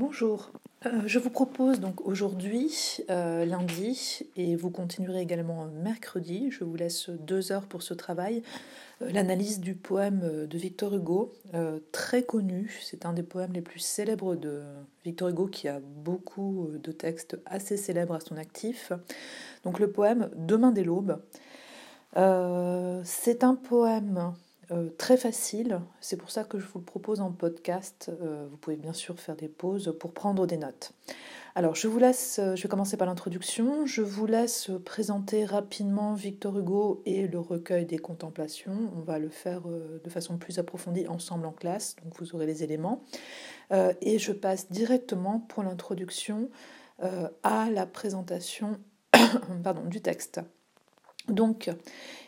Bonjour, euh, je vous propose donc aujourd'hui, euh, lundi, et vous continuerez également mercredi, je vous laisse deux heures pour ce travail, euh, l'analyse du poème de Victor Hugo, très connu, c'est un des poèmes les plus célèbres de Victor Hugo qui a beaucoup de textes assez célèbres à son actif. Donc le poème Demain dès l'aube. c'est un poème euh, très facile. C'est pour ça que je vous le propose en podcast. Euh, vous pouvez bien sûr faire des pauses pour prendre des notes. Alors, je vous laisse, euh, je vais commencer par l'introduction. Je vous laisse présenter rapidement Victor Hugo et le recueil des contemplations. On va le faire de façon plus approfondie ensemble en classe, donc vous aurez les éléments. et je passe directement pour l'introduction à la présentation du texte. Donc,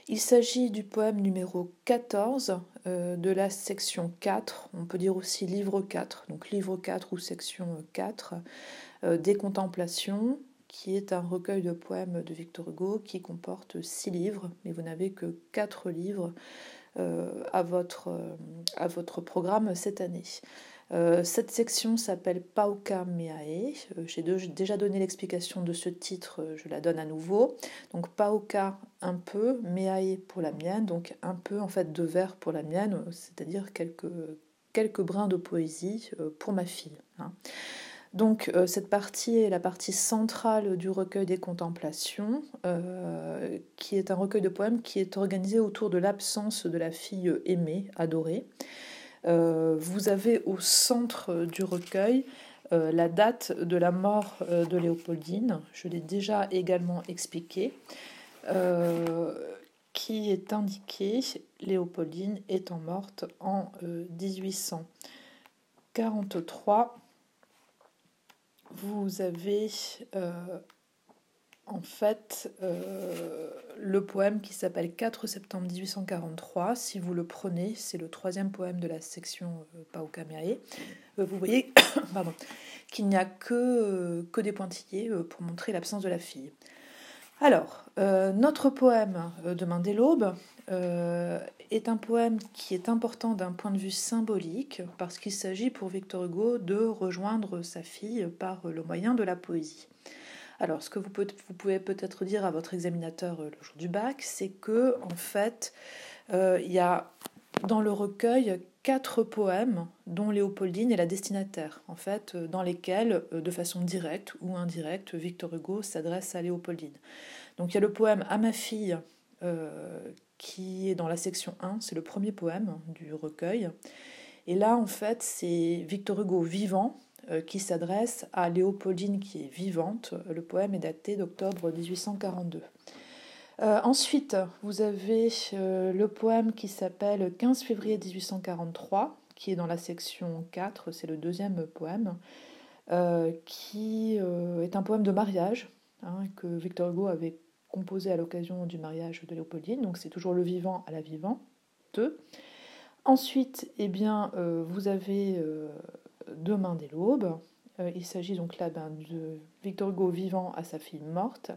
il s'agit du poème numéro 14 euh, de la section 4, on peut dire aussi livre 4, donc livre 4 ou section 4 euh, des Contemplations, qui est un recueil de poèmes de Victor Hugo qui comporte six livres, mais vous n'avez que quatre livres euh, à, votre, à votre programme cette année. Euh, cette section s'appelle Pauka Meae. Euh, j'ai déjà donné l'explication de ce titre, euh, je la donne à nouveau. Donc Pauka un peu, Meae pour la mienne, donc un peu en fait de vers pour la mienne, c'est-à-dire quelques, quelques brins de poésie pour ma fille. Hein. Donc cette partie est la partie centrale du recueil des contemplations, qui est un recueil de poèmes qui est organisé autour de l'absence de la fille aimée, adorée. Euh, vous avez au centre du recueil euh, la date de la mort euh, de Léopoldine, je l'ai déjà également expliqué, qui est indiquée, Léopoldine étant morte en 1843. Vous avez en fait euh, le poème qui s'appelle 4 septembre 1843. Si vous le prenez, c'est le troisième poème de la section euh, Paukameae. Euh, vous voyez qu'il n'y a que, que des pointillés pour montrer l'absence de la fille. Alors, notre poème Demain dès l'aube est un poème qui est important d'un point de vue symbolique parce qu'il s'agit pour Victor Hugo de rejoindre sa fille par le moyen de la poésie. Alors, ce que vous, pouvez peut-être dire à votre examinateur euh, le jour du bac, c'est que, en fait, euh, il y a dans le recueil quatre poèmes dont Léopoldine est la destinataire, en fait, euh, dans lesquels, de façon directe ou indirecte, Victor Hugo s'adresse à Léopoldine. Donc il y a le poème À ma fille, qui est dans la section 1, c'est le premier poème du recueil. Et là, en fait, c'est Victor Hugo vivant, qui s'adresse à Léopoldine qui est vivante. Le poème est daté d'octobre 1842. Euh, ensuite, vous avez euh, le poème qui s'appelle 15 février 1843, qui est dans la section 4, c'est le deuxième poème, qui est un poème de mariage hein, que Victor Hugo avait composé à l'occasion du mariage de Léopoldine, donc c'est toujours le vivant à la vivante. Ensuite, eh bien, vous avez Demain dès l'aube. Euh, il s'agit donc là ben, de Victor Hugo vivant à sa fille morte.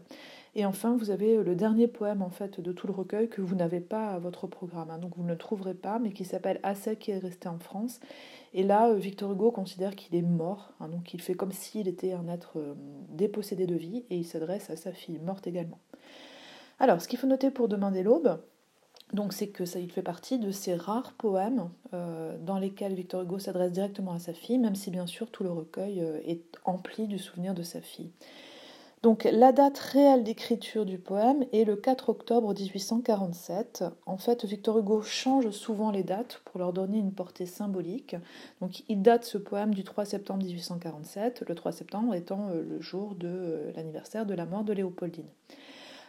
Et enfin, vous avez le dernier poème en fait de tout le recueil que vous n'avez pas à votre programme, hein. donc vous ne le trouverez pas, mais qui s'appelle Assez qui est resté en France. Et là, euh, Victor Hugo considère qu'il est mort, hein. donc il fait comme s'il était un être euh, dépossédé de vie, et il s'adresse à sa fille morte également. Alors, ce qu'il faut noter pour Demain dès l'aube, donc c'est que ça il fait partie de ces rares poèmes euh, dans lesquels Victor Hugo s'adresse directement à sa fille, même si bien sûr tout le recueil euh, est empli du souvenir de sa fille. Donc la date réelle d'écriture du poème est le 4 octobre 1847. En fait, Victor Hugo change souvent les dates pour leur donner une portée symbolique. Donc il date ce poème du 3 septembre 1847, le 3 septembre étant euh, le jour de l'anniversaire de la mort de Léopoldine.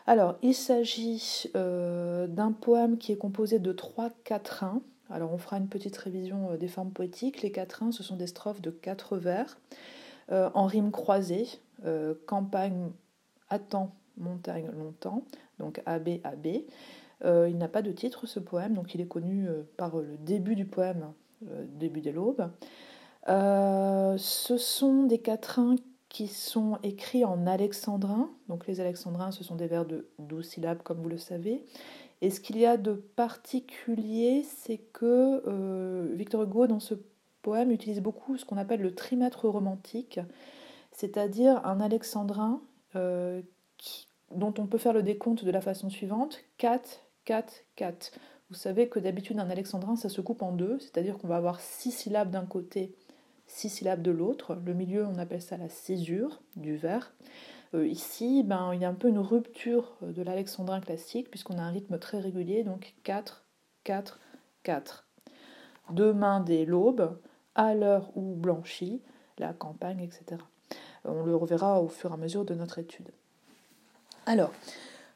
Alors, il s'agit euh, d'un poème qui est composé de trois quatrains. Alors, on fera une petite révision euh, des formes poétiques. Les quatrains, ce sont des strophes de quatre vers euh, en rimes croisées. campagne, attend, montagne, longtemps. Donc, AB, AB. il n'a pas de titre, ce poème, donc il est connu par le début du poème, début de l'aube. ce sont des quatrains qui sont écrits en alexandrin. Donc les alexandrins, ce sont des vers de 12 syllabes, comme vous le savez. Et ce qu'il y a de particulier, c'est que euh, Victor Hugo, dans ce poème utilise beaucoup ce qu'on appelle le trimètre romantique, c'est-à-dire un alexandrin dont on peut faire le décompte de la façon suivante 4, 4, 4. Vous savez que d'habitude un alexandrin ça se coupe en deux, c'est-à-dire qu'on va avoir six syllabes d'un côté, six syllabes de l'autre. Le milieu on appelle ça la césure du vers. Euh, ici, ben, il y a un peu une rupture de l'alexandrin classique puisqu'on a un rythme très régulier, donc 4, 4, 4. Demain des l'aube, à l'heure où blanchit, la campagne, etc. On le reverra au fur et à mesure de notre étude. Alors,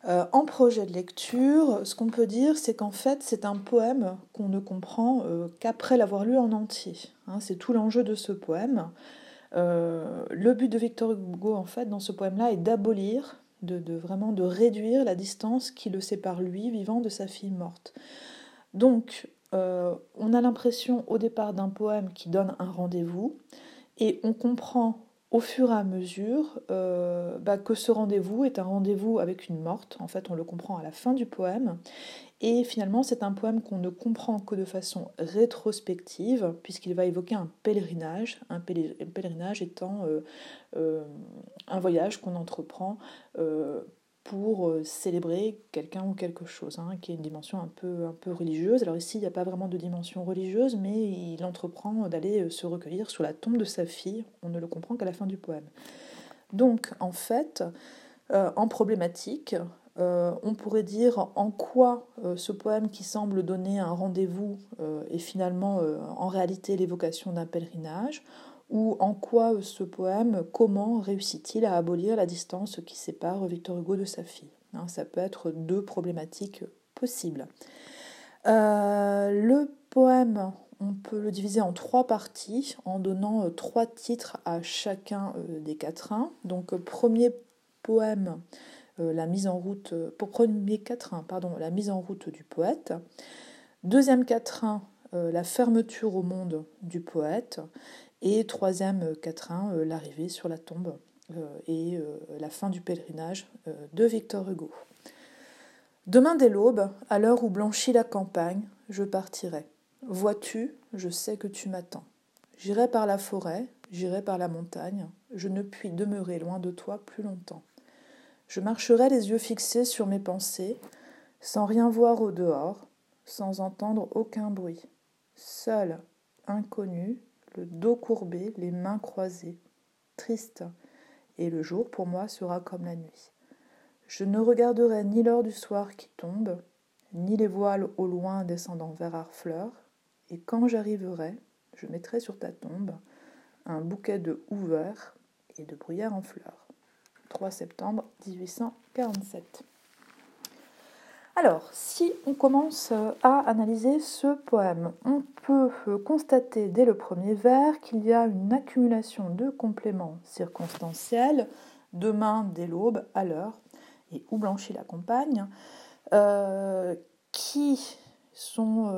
euh, en projet de lecture, ce qu'on peut dire, c'est qu'en fait, c'est un poème qu'on ne comprend euh, qu'après l'avoir lu en entier. Hein. c'est tout l'enjeu de ce poème. Euh, le but de Victor Hugo, en fait, dans ce poème-là, est d'abolir, de, vraiment de réduire la distance qui le sépare, lui, vivant, de sa fille morte. Donc, on a l'impression au départ d'un poème qui donne un rendez-vous, et on comprend au fur et à mesure euh, bah, que ce rendez-vous est un rendez-vous avec une morte. En fait, on le comprend à la fin du poème. Et finalement, c'est un poème qu'on ne comprend que de façon rétrospective, puisqu'il va évoquer un pèlerinage, un pèlerinage étant euh, euh, un voyage qu'on entreprend pour euh, célébrer quelqu'un ou quelque chose, hein, qui est une dimension un peu, un peu religieuse. Alors ici, il n'y a pas vraiment de dimension religieuse, mais il entreprend d'aller euh, se recueillir sur la tombe de sa fille. On ne le comprend qu'à la fin du poème. Donc, en fait, euh, en problématique, on pourrait dire en quoi ce poème qui semble donner un rendez-vous est finalement en réalité l'évocation d'un pèlerinage, ou en quoi euh, ce poème, comment réussit-il à abolir la distance qui sépare Victor Hugo de sa fille? Hein, Ça peut être deux problématiques possibles. Euh, le poème, on peut le diviser en trois parties en donnant euh, trois titres à chacun des quatrains. Donc premier poème, la mise en route, pour premier quatrain, pardon, la mise en route du poète. Deuxième quatrain, la fermeture au monde du poète. Et troisième euh, quatrain, euh, l'arrivée sur la tombe euh, et la fin du pèlerinage de Victor Hugo. Demain dès l'aube, à l'heure où blanchit la campagne, je partirai. Vois-tu, je sais que tu m'attends. J'irai par la forêt, j'irai par la montagne, je ne puis demeurer loin de toi plus longtemps. Je marcherai les yeux fixés sur mes pensées, sans rien voir au dehors, sans entendre aucun bruit. Seul, inconnu, le dos courbé, les mains croisées, triste, et le jour pour moi sera comme la nuit. Je ne regarderai ni l'heure du soir qui tombe, ni les voiles au loin descendant vers Harfleur, et quand j'arriverai, je mettrai sur ta tombe un bouquet de houverts et de bruyères en fleurs. 3 septembre 1847. Alors, si on commence euh, à analyser ce poème, on peut euh, constater dès le premier vers qu'il y a une accumulation de compléments circonstanciels, demain dès l'aube, à l'heure, et où blanchit la campagne, euh, qui sont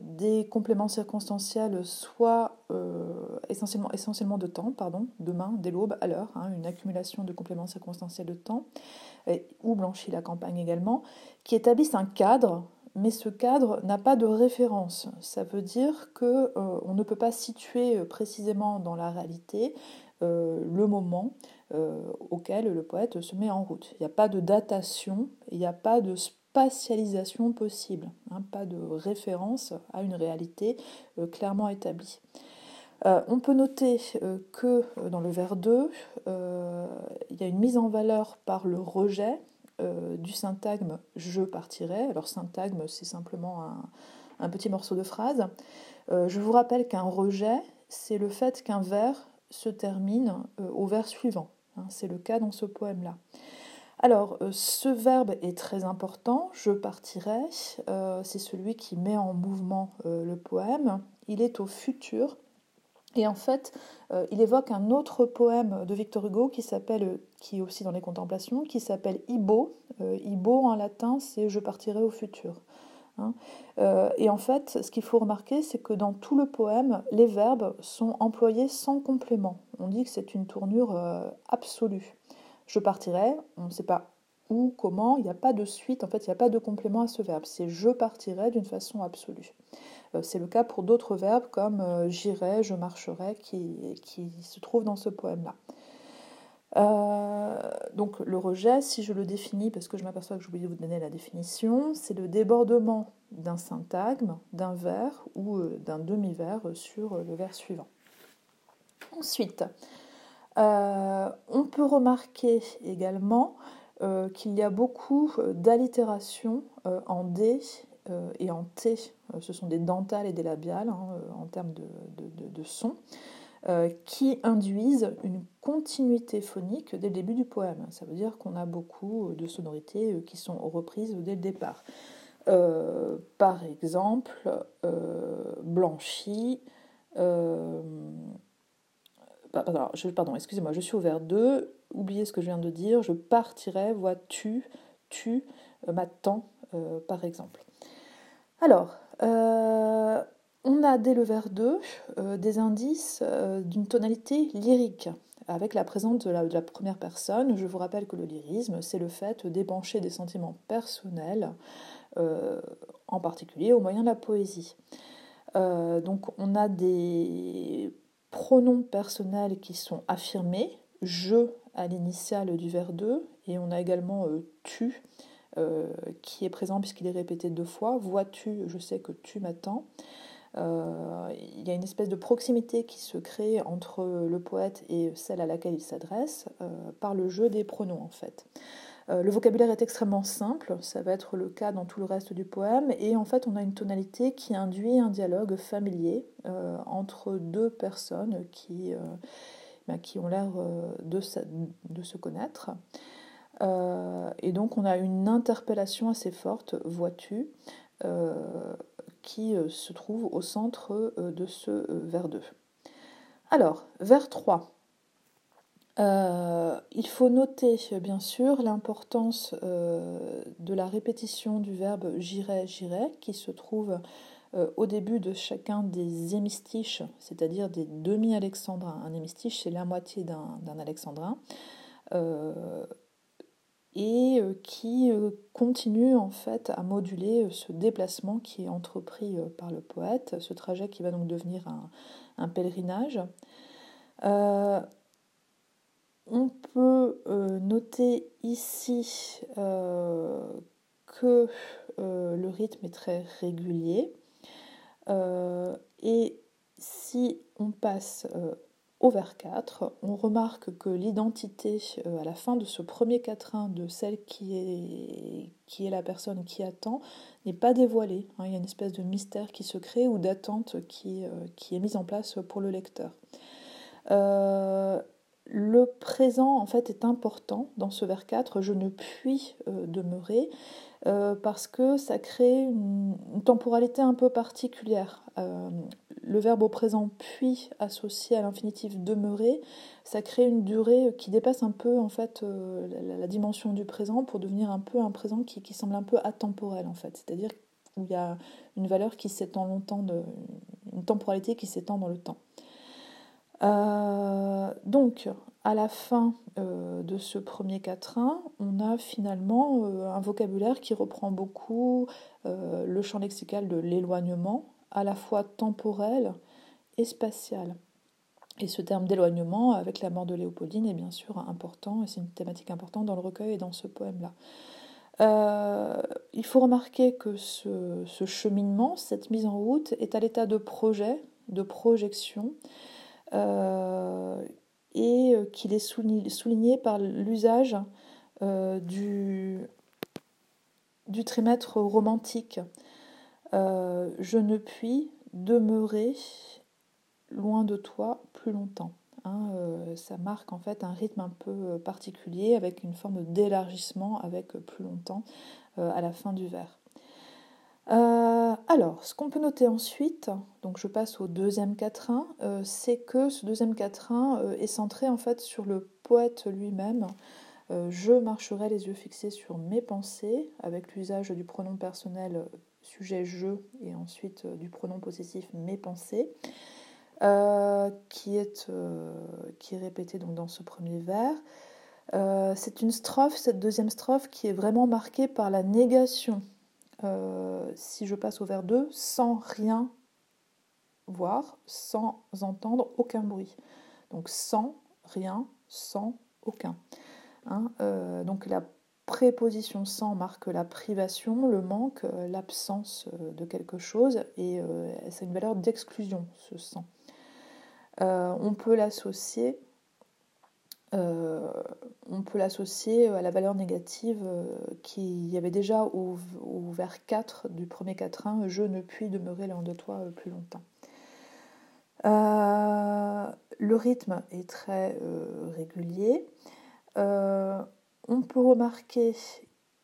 des compléments circonstanciels, soit essentiellement, essentiellement de temps, pardon, demain, dès l'aube, à l'heure, hein, une accumulation de compléments circonstanciels de temps, ou blanchit la campagne également, qui établissent un cadre, mais ce cadre n'a pas de référence. Ça veut dire que euh, ne peut pas situer euh, précisément dans la réalité euh, le moment auquel le poète se met en route. Il n'y a pas de datation, il n'y a pas de spatialisation possible, hein, pas de référence à une réalité clairement établie. on peut noter que dans le vers 2, il y a une mise en valeur par le rejet, euh, du syntagme je partirai. Alors syntagme, c'est simplement un, petit morceau de phrase. Euh, je vous rappelle qu'un rejet, c'est le fait qu'un vers se termine euh, au vers suivant. Hein. c'est le cas dans ce poème-là. Alors, ce verbe est très important, je partirai, c'est celui qui met en mouvement le poème. Il est au futur, et en fait, euh, il évoque un autre poème de Victor Hugo qui s'appelle, qui est aussi dans les Contemplations, qui s'appelle Ibo. Euh, Ibo en latin, c'est Je partirai au futur. Hein. Euh, et en fait, ce qu'il faut remarquer, c'est que dans tout le poème, les verbes sont employés sans complément. On dit que c'est une tournure absolue. Je partirai, on ne sait pas où, comment, il n'y a pas de suite, en fait, il n'y a pas de complément à ce verbe. C'est je partirai d'une façon absolue. Euh, c'est le cas pour d'autres verbes comme euh, j'irai, je marcherai, qui, se trouvent dans ce poème-là. Euh, donc le rejet, si je le définis, parce que je m'aperçois que j'ai oublié de vous donner la définition, c'est le débordement d'un syntagme, d'un vers ou d'un demi-vers sur le vers suivant. Ensuite, on peut remarquer également qu'il y a beaucoup d'allitération en D et en T. Ce sont des dentales et des labiales hein, en termes de, son. Euh, qui induisent une continuité phonique dès le début du poème. Ça veut dire qu'on a beaucoup de sonorités euh, qui sont reprises dès le départ. Euh, par exemple, blanchi. Pardon, excusez-moi, je suis au vers 2. Oubliez ce que je viens de dire. Je partirai, vois-tu, tu, m'attends, par exemple. Alors, on a dès le vers 2 euh, des indices euh, d'une tonalité lyrique avec la présence de la, première personne. Je vous rappelle que le lyrisme, c'est le fait d'épancher des sentiments personnels, euh, en particulier au moyen de la poésie. donc on a des pronoms personnels qui sont affirmés, je à l'initiale du vers 2, et on a également tu qui est présent puisqu'il est répété deux fois. Vois-tu, je sais que tu m'attends. Euh, il y a une espèce de proximité qui se crée entre le poète et celle à laquelle il s'adresse euh, par le jeu des pronoms en fait. Euh, le vocabulaire est extrêmement simple, ça va être le cas dans tout le reste du poème, et en fait on a une tonalité qui induit un dialogue familier entre deux personnes qui, ben, qui ont l'air de, se connaître. et donc on a une interpellation assez forte, vois-tu, qui euh, se trouve au centre euh, de ce euh, vers 2. Alors, vers 3. Il faut noter bien sûr l'importance de la répétition du verbe j'irai, j'irai, qui se trouve au début de chacun des hémistiches, c'est-à-dire des demi-alexandrins. Un hémistiche, c'est la moitié d'un alexandrin et euh, qui euh, continue en fait à moduler euh, ce déplacement qui est entrepris par le poète, ce trajet qui va donc devenir un, pèlerinage. On peut noter ici que le rythme est très régulier et si on passe au vers 4, on remarque que l'identité euh, à la fin de ce premier quatrain de celle qui est, qui est la personne qui attend n'est pas dévoilée. Hein. il y a une espèce de mystère qui se crée ou d'attente qui, euh, est mise en place pour le lecteur. Euh, le présent en fait est important dans ce vers 4, je ne puis demeurer, parce que ça crée une, temporalité un peu particulière. Le verbe au présent puis associé à l'infinitif demeurer, ça crée une durée qui dépasse un peu en fait euh, la, dimension du présent pour devenir un peu un présent qui, semble un peu atemporel en fait, c'est-à-dire où il y a une valeur qui s'étend longtemps, de, une temporalité qui s'étend dans le temps. Euh, donc, à la fin euh, de ce premier quatrain, on a finalement un vocabulaire qui reprend beaucoup le champ lexical de l'éloignement, à la fois temporel et spatial. Et ce terme d'éloignement, avec la mort de Léopoldine, est bien sûr important, et c'est une thématique importante dans le recueil et dans ce poème-là. Euh, il faut remarquer que ce, cheminement, cette mise en route, est à l'état de projet, de projection, euh, et qu'il est souligné, par l'usage euh, du, du trimètre romantique. Euh, je ne puis demeurer loin de toi plus longtemps. Hein, euh, ça marque en fait un rythme un peu euh, particulier avec une forme d'élargissement avec plus longtemps à la fin du vers. Alors, ce qu'on peut noter ensuite, donc je passe au deuxième quatrain, c'est que ce deuxième quatrain est centré en fait sur le poète lui-même. je marcherai les yeux fixés sur mes pensées avec l'usage du pronom personnel sujet je et ensuite euh, du pronom possessif mes pensées, euh, qui, est, euh, qui est répété donc dans ce premier vers. c'est une strophe, cette deuxième strophe, qui est vraiment marquée par la négation. Si je passe au vers 2, sans rien voir, sans entendre aucun bruit. Donc sans rien, sans aucun. Hein, donc la préposition sans marque la privation, le manque, euh, l'absence euh, de quelque chose, et euh, a une valeur d'exclusion, ce sans. on peut l'associer on peut l'associer à la valeur négative qui y avait déjà au, vers 4 du premier quatrain, je ne puis demeurer loin de toi plus longtemps. le rythme est très régulier. On peut remarquer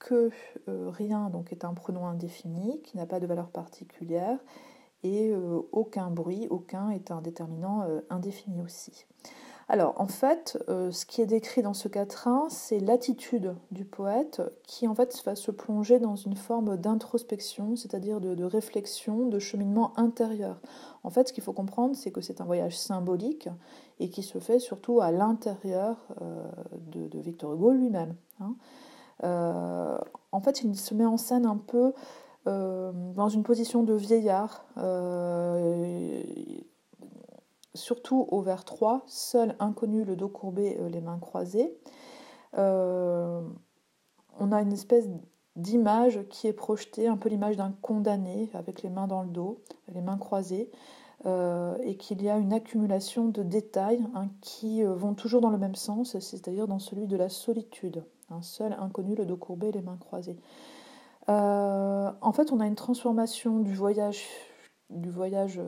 que euh, rien donc, est un pronom indéfini, qui n'a pas de valeur particulière, et euh, aucun bruit, aucun est un déterminant euh, indéfini aussi. Alors en fait, ce qui est décrit dans ce quatrain, c'est l'attitude du poète qui en fait va se plonger dans une forme d'introspection, c'est-à-dire de, réflexion, de cheminement intérieur. En fait, ce qu'il faut comprendre, c'est que c'est un voyage symbolique et qui se fait surtout à l'intérieur euh, de, Victor Hugo lui-même. Hein. Euh, en fait, il se met en scène un peu euh, dans une position de vieillard, surtout au vers 3, seul inconnu, le dos courbé, les mains croisées. on a une espèce d'image qui est projetée, un peu l'image d'un condamné avec les mains dans le dos, les mains croisées, euh, et qu'il y a une accumulation de détails hein, qui euh, vont toujours dans le même sens, c'est-à-dire dans celui de la solitude. Un seul inconnu, le dos courbé, les mains croisées. Euh, en fait, on a une transformation du voyage du voyage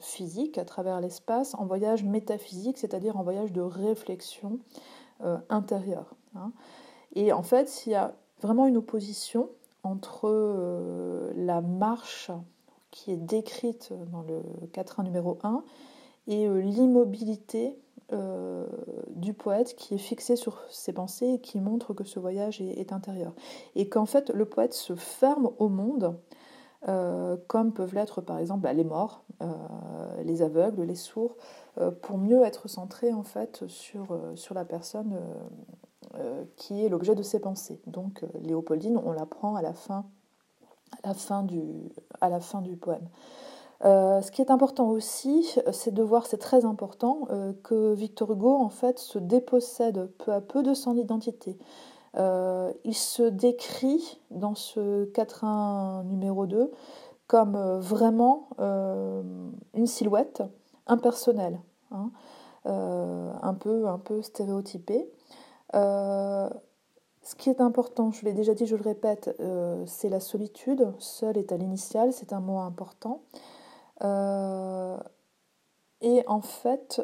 physique à travers l'espace en voyage métaphysique, c'est-à-dire en voyage de réflexion intérieure. Hein. Et en fait, il y a vraiment une opposition entre euh, la marche qui est décrite dans le 4.1 numéro 1 et euh, l'immobilité euh, du poète qui est fixé sur ses pensées et qui montre que ce voyage est, intérieur. Et qu'en fait le poète se ferme au monde, comme peuvent l'être par exemple bah, les morts, les aveugles, les sourds, pour mieux être centré en fait sur, la personne euh, qui est l'objet de ses pensées. Donc euh, Léopoldine, on l'apprend à la fin, à la fin du, à la fin du poème. Euh, ce qui est important aussi, c'est de voir, c'est très important, que Victor Hugo en fait se dépossède peu à peu de son identité. Il se décrit dans ce quatrain numéro 2 comme vraiment une silhouette impersonnelle, hein, un, peu, un peu stéréotypée. Euh, ce qui est important, je l'ai déjà dit, je le répète, euh, c'est la solitude. Seul est à l'initiale, c'est un mot important. Euh, et en fait,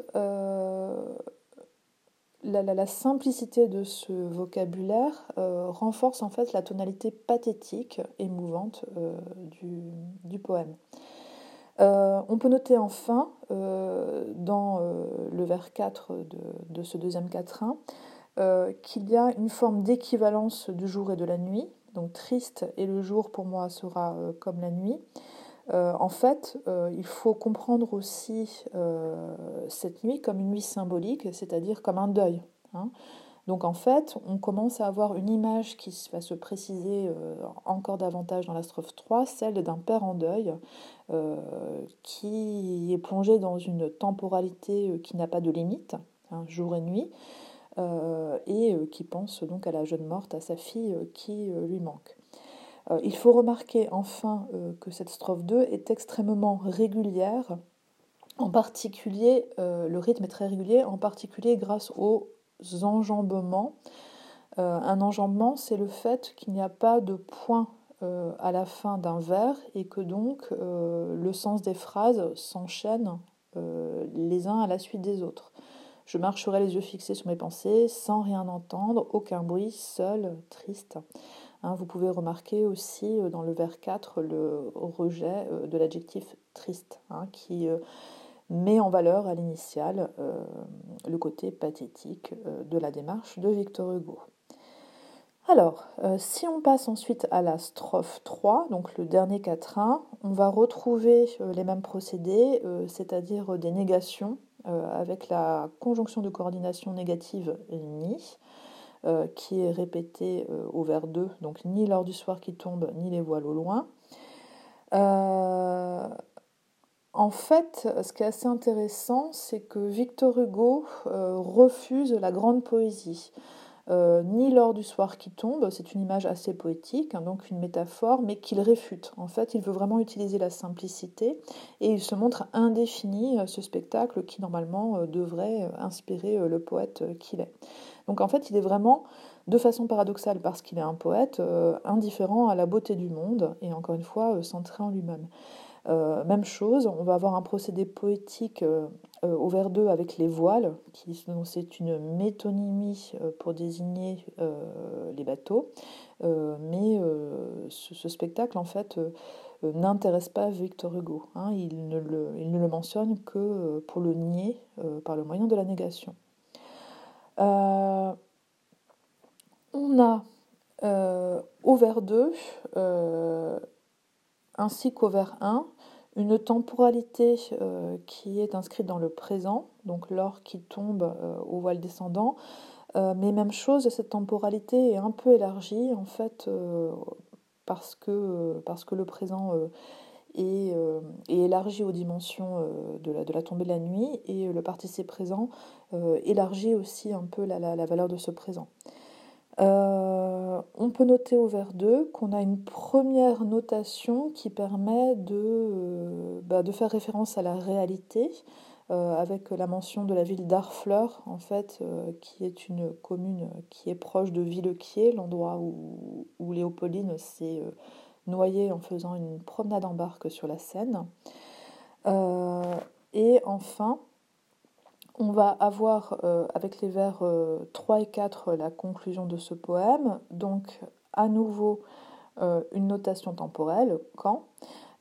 la, simplicité de ce vocabulaire renforce en fait la tonalité pathétique, émouvante du, poème. on peut noter enfin, dans le vers 4 de, ce deuxième quatrain, euh, qu'il y a une forme d'équivalence du jour et de la nuit. Donc triste et le jour pour moi sera euh, comme la nuit. Euh, en fait, il faut comprendre aussi cette nuit comme une nuit symbolique, c'est-à-dire comme un deuil. Hein. Donc en fait, on commence à avoir une image qui va se préciser encore davantage dans la strophe 3, celle d'un père en deuil, qui est plongé dans une temporalité qui n'a pas de limite, hein, jour et nuit, euh, et euh, qui pense donc à la jeune morte, à sa fille euh, qui lui manque. Il faut remarquer enfin que cette strophe 2 est extrêmement régulière, en particulier, le rythme est très régulier, en particulier grâce aux enjambements. un enjambement, c'est le fait qu'il n'y a pas de point à la fin d'un vers et que donc le sens des phrases s'enchaîne les uns à la suite des autres. Je marcherai les yeux fixés sur mes pensées, sans rien entendre, aucun bruit, seul, triste. Hein, vous pouvez remarquer aussi euh, dans le vers 4 le rejet euh, de l'adjectif triste, hein, qui euh, met en valeur à l'initiale le côté pathétique de la démarche de Victor Hugo. Alors, si on passe ensuite à la strophe 3, donc le dernier quatrain, on va retrouver les mêmes procédés, c'est-à-dire des négations avec la conjonction de coordination négative ni, qui est répété au vers 2, donc ni l'heure du soir qui tombe, ni les voiles au loin. En fait, ce qui est assez intéressant, c'est que Victor Hugo refuse la grande poésie. Euh, ni l'or du soir qui tombe, c'est une image assez poétique, hein, donc une métaphore, mais qu'il réfute. En fait, il veut vraiment utiliser la simplicité et il se montre indéfini, euh, ce spectacle qui normalement euh, devrait inspirer le poète qu'il est. Donc en fait, il est vraiment, de façon paradoxale, parce qu'il est un poète, indifférent à la beauté du monde et encore une fois centré en lui-même. Euh, même chose, on va avoir un procédé poétique euh, euh, au vers 2 avec les voiles, qui c'est une métonymie pour désigner les bateaux. mais ce, spectacle, en fait, n'intéresse pas Victor Hugo. Hein. il, ne le, mentionne que pour le nier par le moyen de la négation. On a au vers 2 ainsi qu'au vers 1, une temporalité euh, qui est inscrite dans le présent, donc l'or qui tombe euh, au voile descendant. Euh, mais même chose, cette temporalité est un peu élargie en fait parce, que, parce que le présent est, élargi aux dimensions de la, de, la, tombée de la nuit et le participe présent élargit aussi un peu la, valeur de ce présent. Euh, on peut noter au vers 2 qu'on a une première notation qui permet de, euh, bah, faire référence à la réalité, euh, avec la mention de la ville d'Arfleur, en fait, qui est une commune qui est proche de Villequier, l'endroit où, où s'est noyée en faisant une promenade en barque sur la Seine. et enfin, on va avoir euh, avec les vers 3 euh, et 4 la conclusion de ce poème, donc à nouveau euh, une notation temporelle, quand,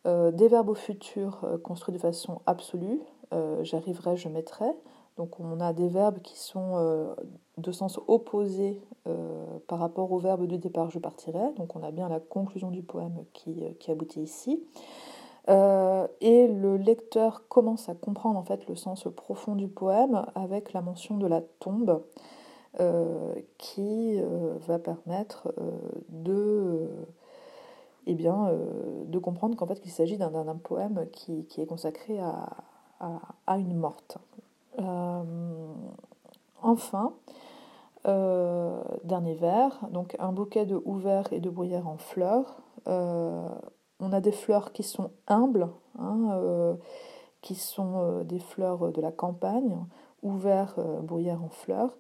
des verbes au futur construits de façon absolue, j'arriverai, je mettrai, donc on a des verbes qui sont de sens opposé par rapport au verbe du départ, je partirai, donc on a bien la conclusion du poème qui, qui aboutit ici. Euh, et le lecteur commence à comprendre en fait le sens profond du poème avec la mention de la tombe euh, qui euh, va permettre de, eh de comprendre qu'en fait qu'il s'agit d'un poème qui, est consacré à, une morte. Enfin, dernier vers, donc un bouquet de houverts et de bruyères en fleurs on a des fleurs qui sont humbles, hein, euh, qui sont euh, des fleurs de la campagne, ouverts, euh, bruyères en fleurs.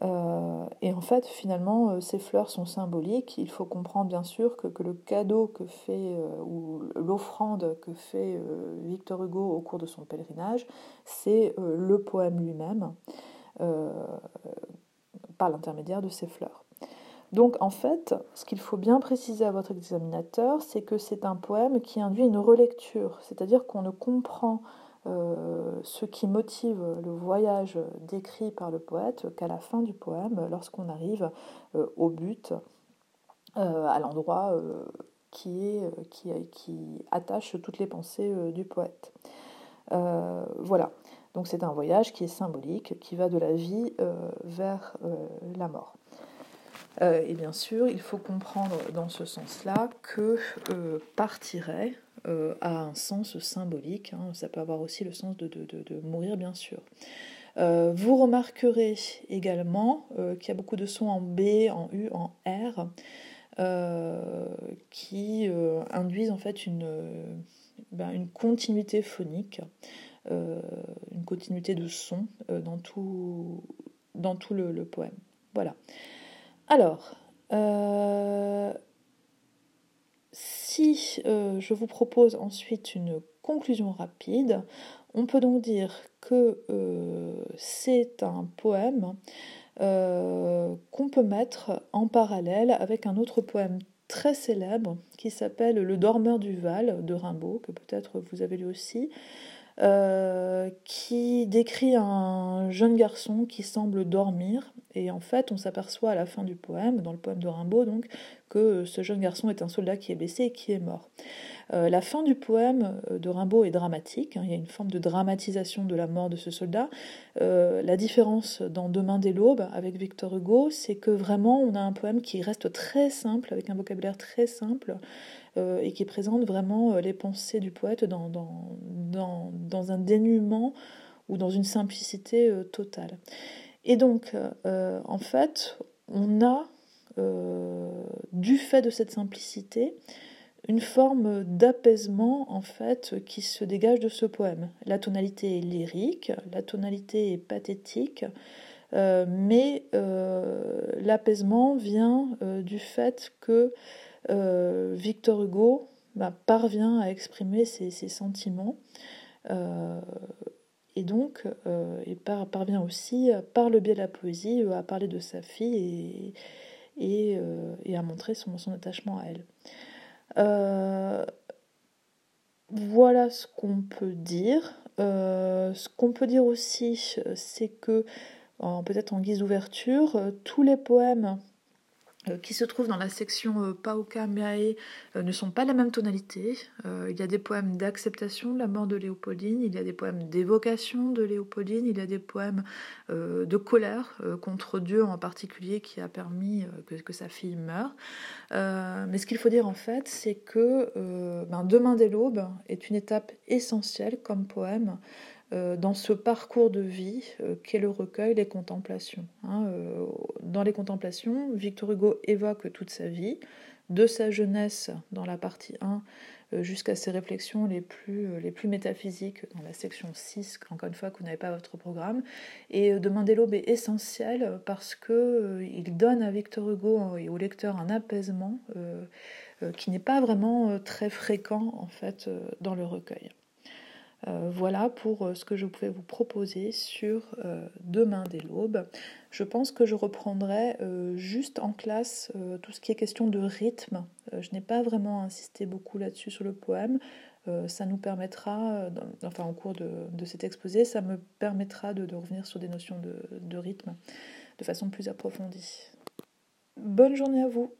Et en fait, finalement, ces fleurs sont symboliques. Il faut comprendre bien sûr que, que le cadeau que fait, ou l'offrande que fait Victor Hugo au cours de son pèlerinage, c'est le poème lui-même, par l'intermédiaire de ces fleurs. Donc en fait, ce qu'il faut bien préciser à votre examinateur, c'est que c'est un poème qui induit une relecture, c'est-à-dire qu'on ne comprend euh, ce qui motive le voyage décrit par le poète qu'à la fin du poème, lorsqu'on arrive euh, au but, euh, à l'endroit qui, qui, qui, attache toutes les pensées du poète. voilà, donc c'est un voyage qui est symbolique, qui va de la vie vers la mort. Et bien sûr, il faut comprendre dans ce sens-là que partirait euh, a un sens symbolique. Hein. ça peut avoir aussi le sens de, mourir, bien sûr. vous remarquerez également qu'il y a beaucoup de sons en B, en U, en R, qui induisent en fait une, ben, continuité phonique, une continuité de son dans tout, le, poème. Voilà. Alors, euh, si euh, je vous propose ensuite une conclusion rapide, on peut donc dire que euh, c'est un poème qu'on peut mettre en parallèle avec un autre poème très célèbre qui s'appelle Le Dormeur du Val de Rimbaud, que peut-être vous avez lu aussi, qui décrit un jeune garçon qui semble dormir et en fait, on s'aperçoit à la fin du poème, dans le poème de Rimbaud, donc, que ce jeune garçon est un soldat qui est blessé et qui est mort. la fin du poème de Rimbaud est dramatique, hein. il y a une forme de dramatisation de la mort de ce soldat. la différence dans Demain dès l'aube avec Victor Hugo, c'est que vraiment on a un poème qui reste très simple, avec un vocabulaire très simple, et qui présente vraiment les pensées du poète dans, un dénuement ou dans une simplicité totale. Et donc, en fait, on a euh, du fait de cette simplicité, une forme d'apaisement en fait qui se dégage de ce poème. La tonalité est lyrique, la tonalité est pathétique, euh, mais euh, l'apaisement vient du fait que Victor Hugo bah, parvient à exprimer ses, sentiments et donc il parvient aussi par le biais de la poésie à parler de sa fille et, euh, à montrer son, attachement à elle. Euh, voilà ce qu'on peut dire. Euh, ce qu'on peut dire aussi, c'est que, peut-être en guise d'ouverture, tous les poèmes euh, qui se trouvent dans la section euh, Pauka Meae euh, ne sont pas la même tonalité. il y a des poèmes d'acceptation de la mort de Léopoldine, il y a des poèmes d'évocation de Léopoldine, il y a des poèmes de colère contre Dieu en particulier qui a permis que, sa fille meure. mais ce qu'il faut dire en fait, c'est que ben, Demain dès l'aube est une étape essentielle comme poème euh, dans ce parcours de vie euh, qu'est le recueil Les Contemplations. Hein, euh, dans les Contemplations, Victor Hugo évoque toute sa vie, de sa jeunesse dans la partie 1 jusqu'à ses réflexions les plus, les plus métaphysiques dans la section 6, encore une fois que vous n'avez pas votre programme. Et Demander l'aube est essentiel parce qu'il donne à Victor Hugo et au lecteur un apaisement qui n'est pas vraiment très fréquent en fait dans le recueil. Euh, voilà pour euh, ce que je pouvais vous proposer sur euh, Demain dès l'aube. Je pense que je reprendrai juste en classe tout ce qui est question de rythme. je n'ai pas vraiment insisté beaucoup là-dessus sur le poème. ça nous permettra, enfin en cours de, cet exposé, ça me permettra de, revenir sur des notions de rythme de façon plus approfondie. Bonne journée à vous